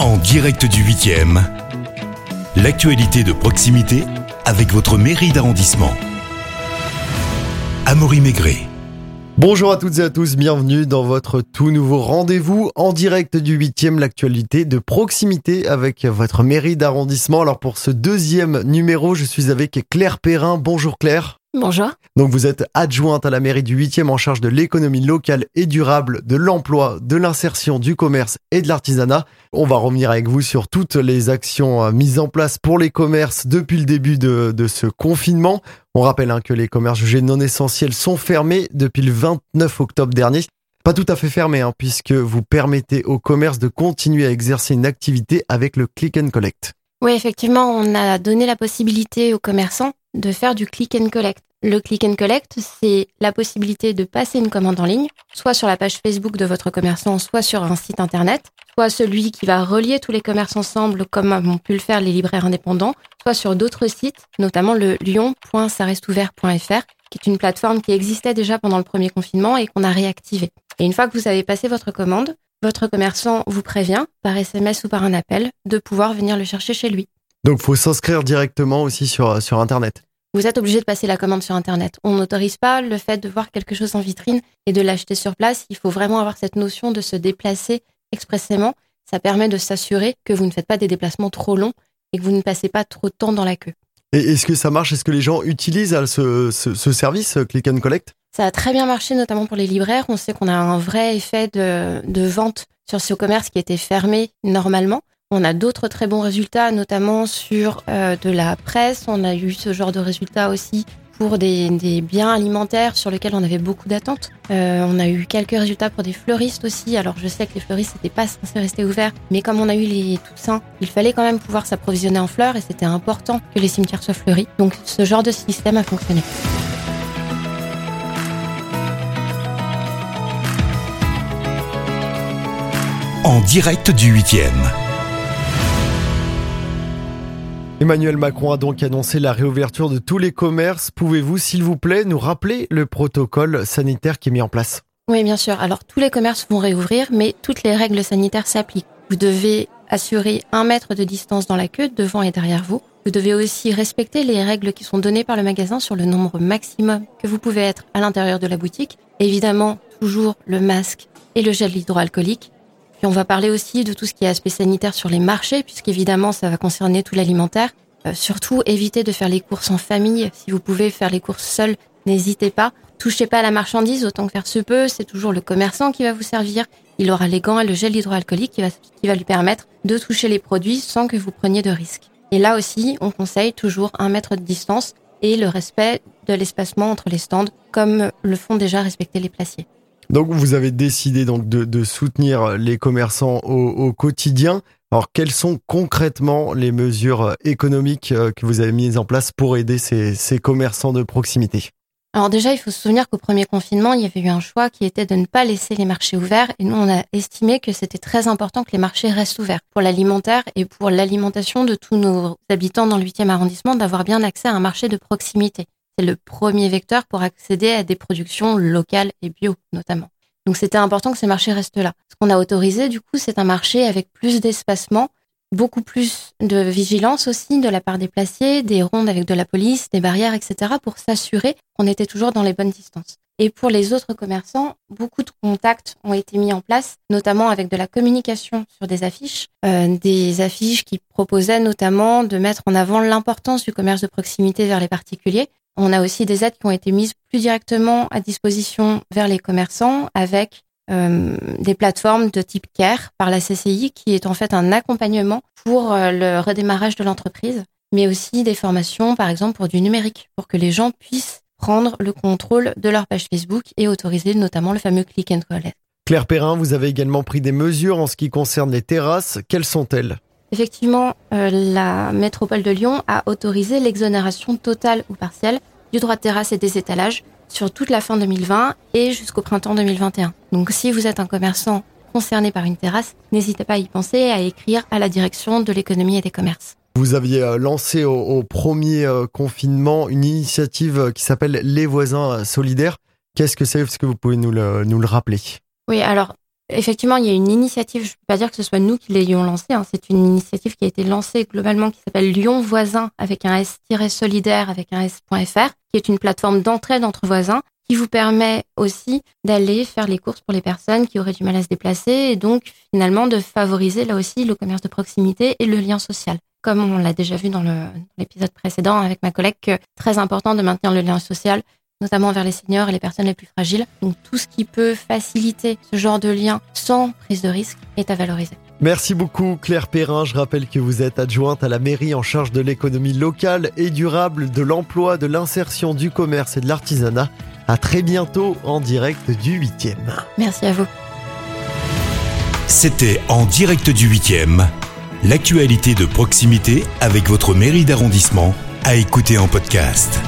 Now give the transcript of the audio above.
En direct du 8e, l'actualité de proximité avec votre mairie d'arrondissement. Amaury Maigret. Bonjour à toutes et à tous, bienvenue dans votre tout nouveau rendez-vous en direct du 8e, l'actualité de proximité avec votre mairie d'arrondissement. Alors pour ce deuxième numéro, je suis avec Claire Perrin. Bonjour Claire. Bonjour. Donc vous êtes adjointe à la mairie du 8e en charge de l'économie locale et durable, de l'emploi, de l'insertion, du commerce et de l'artisanat. On va revenir avec vous sur toutes les actions euh, mises en place pour les commerces depuis le début de, de ce confinement. On rappelle hein, que les commerces jugés non essentiels sont fermés depuis le 29 octobre dernier. Pas tout à fait fermés, hein, puisque vous permettez aux commerces de continuer à exercer une activité avec le click and collect. Oui, effectivement, on a donné la possibilité aux commerçants de faire du click and collect. Le click and collect, c'est la possibilité de passer une commande en ligne, soit sur la page Facebook de votre commerçant, soit sur un site internet, soit celui qui va relier tous les commerces ensemble, comme ont pu le faire les libraires indépendants, soit sur d'autres sites, notamment le lyon.saresteouvert.fr, qui est une plateforme qui existait déjà pendant le premier confinement et qu'on a réactivée. Et une fois que vous avez passé votre commande, votre commerçant vous prévient, par SMS ou par un appel, de pouvoir venir le chercher chez lui. Donc faut s'inscrire directement aussi sur, sur Internet. Vous êtes obligé de passer la commande sur Internet. On n'autorise pas le fait de voir quelque chose en vitrine et de l'acheter sur place. Il faut vraiment avoir cette notion de se déplacer expressément. Ça permet de s'assurer que vous ne faites pas des déplacements trop longs et que vous ne passez pas trop de temps dans la queue. Et est-ce que ça marche? Est-ce que les gens utilisent euh, ce, ce, ce service euh, Click and Collect? Ça a très bien marché, notamment pour les libraires. On sait qu'on a un vrai effet de, de vente sur ce commerce qui était fermé normalement. On a d'autres très bons résultats, notamment sur euh, de la presse. On a eu ce genre de résultats aussi pour des, biens alimentaires sur lesquels on avait beaucoup d'attentes. Euh, on a eu quelques résultats pour des fleuristes aussi. Alors je sais que les fleuristes n'étaient pas censés rester ouverts, mais comme on a eu les Toussaint, il fallait quand même pouvoir s'approvisionner en fleurs et c'était important que les cimetières soient fleuris. Donc ce genre de système a fonctionné. En direct du 8e. Emmanuel Macron a donc annoncé la réouverture de tous les commerces. Pouvez-vous, s'il vous plaît, nous rappeler le protocole sanitaire qui est mis en place? Oui, bien sûr. Alors tous les commerces vont réouvrir, mais toutes les règles sanitaires s'appliquent. Vous devez assurer un mètre de distance dans la queue, devant et derrière vous. Vous devez aussi respecter les règles qui sont données par le magasin sur le nombre maximum que vous pouvez être à l'intérieur de la boutique. Évidemment, toujours le masque et le gel hydroalcoolique. Puis on va parler aussi de tout ce qui est aspect sanitaire sur les marchés, puisqu'évidemment ça va concerner tout l'alimentaire. Euh, surtout, évitez de faire les courses en famille. Si vous pouvez faire les courses seules, n'hésitez pas. Touchez pas à la marchandise autant que faire se peut. C'est toujours le commerçant qui va vous servir. Il aura les gants et le gel hydroalcoolique qui va lui permettre de toucher les produits sans que vous preniez de risques. Et là aussi, on conseille toujours un mètre de distance et le respect de l'espacement entre les stands, comme le font déjà respecter les placiers. Donc vous avez décidé donc de, de soutenir les commerçants au, quotidien. Alors quelles sont concrètement les mesures économiques euh, que vous avez mises en place pour aider ces, ces commerçants de proximité? Alors déjà, il faut se souvenir qu'au premier confinement, il y avait eu un choix qui était de ne pas laisser les marchés ouverts. Et nous, on a estimé que c'était très important que les marchés restent ouverts pour l'alimentaire et pour l'alimentation de tous nos habitants dans le 8e arrondissement, d'avoir bien accès à un marché de proximité. C'est le premier vecteur pour accéder à des productions locales et bio, notamment. Donc c'était important que ces marchés restent là. Ce qu'on a autorisé, du coup, c'est un marché avec plus d'espacement, beaucoup plus de vigilance aussi de la part des placiers, des rondes avec de la police, des barrières, etc., pour s'assurer qu'on était toujours dans les bonnes distances. Et pour les autres commerçants, beaucoup de contacts ont été mis en place, notamment avec de la communication sur des affiches, euh, des affiches qui proposaient notamment de mettre en avant l'importance du commerce de proximité vers les particuliers. On a aussi des aides qui ont été mises plus directement à disposition vers les commerçants avec euh, des plateformes de type CARE par la CCI qui est en fait un accompagnement pour euh, le redémarrage de l'entreprise, mais aussi des formations par exemple pour du numérique, pour que les gens puissent prendre le contrôle de leur page Facebook et autoriser notamment le fameux click and collect. Claire Perrin, vous avez également pris des mesures en ce qui concerne les terrasses. Quelles sont-elles? Effectivement, euh, la métropole de Lyon a autorisé l'exonération totale ou partielle du droit de terrasse et des étalages sur toute la fin 2020 et jusqu'au printemps 2021. Donc si vous êtes un commerçant concerné par une terrasse, n'hésitez pas à y penser et à écrire à la direction de l'économie et des commerces. Vous aviez euh, lancé au, au premier euh, confinement une initiative qui s'appelle Les voisins solidaires. Qu'est-ce que c'est? Est-ce que vous pouvez nous le, nous le rappeler? Oui, alors Effectivement, il y a une initiative, je ne peux pas dire que ce soit nous qui l'ayons lancée, hein. c'est une initiative qui a été lancée globalement qui s'appelle Lyon Voisin avec un S-solidaire avec un S.fr, qui est une plateforme d'entraide entre voisins qui vous permet aussi d'aller faire les courses pour les personnes qui auraient du mal à se déplacer et donc finalement de favoriser là aussi le commerce de proximité et le lien social. Comme on l'a déjà vu dans l'épisode précédent avec ma collègue, très important de maintenir le lien social notamment vers les seniors et les personnes les plus fragiles. Donc tout ce qui peut faciliter ce genre de lien sans prise de risque est à valoriser. Merci beaucoup Claire Perrin. Je rappelle que vous êtes adjointe à la mairie en charge de l'économie locale et durable, de l'emploi, de l'insertion, du commerce et de l'artisanat. À très bientôt en direct du 8e. Merci à vous. C'était en direct du 8e, l'actualité de proximité avec votre mairie d'arrondissement à écouter en podcast.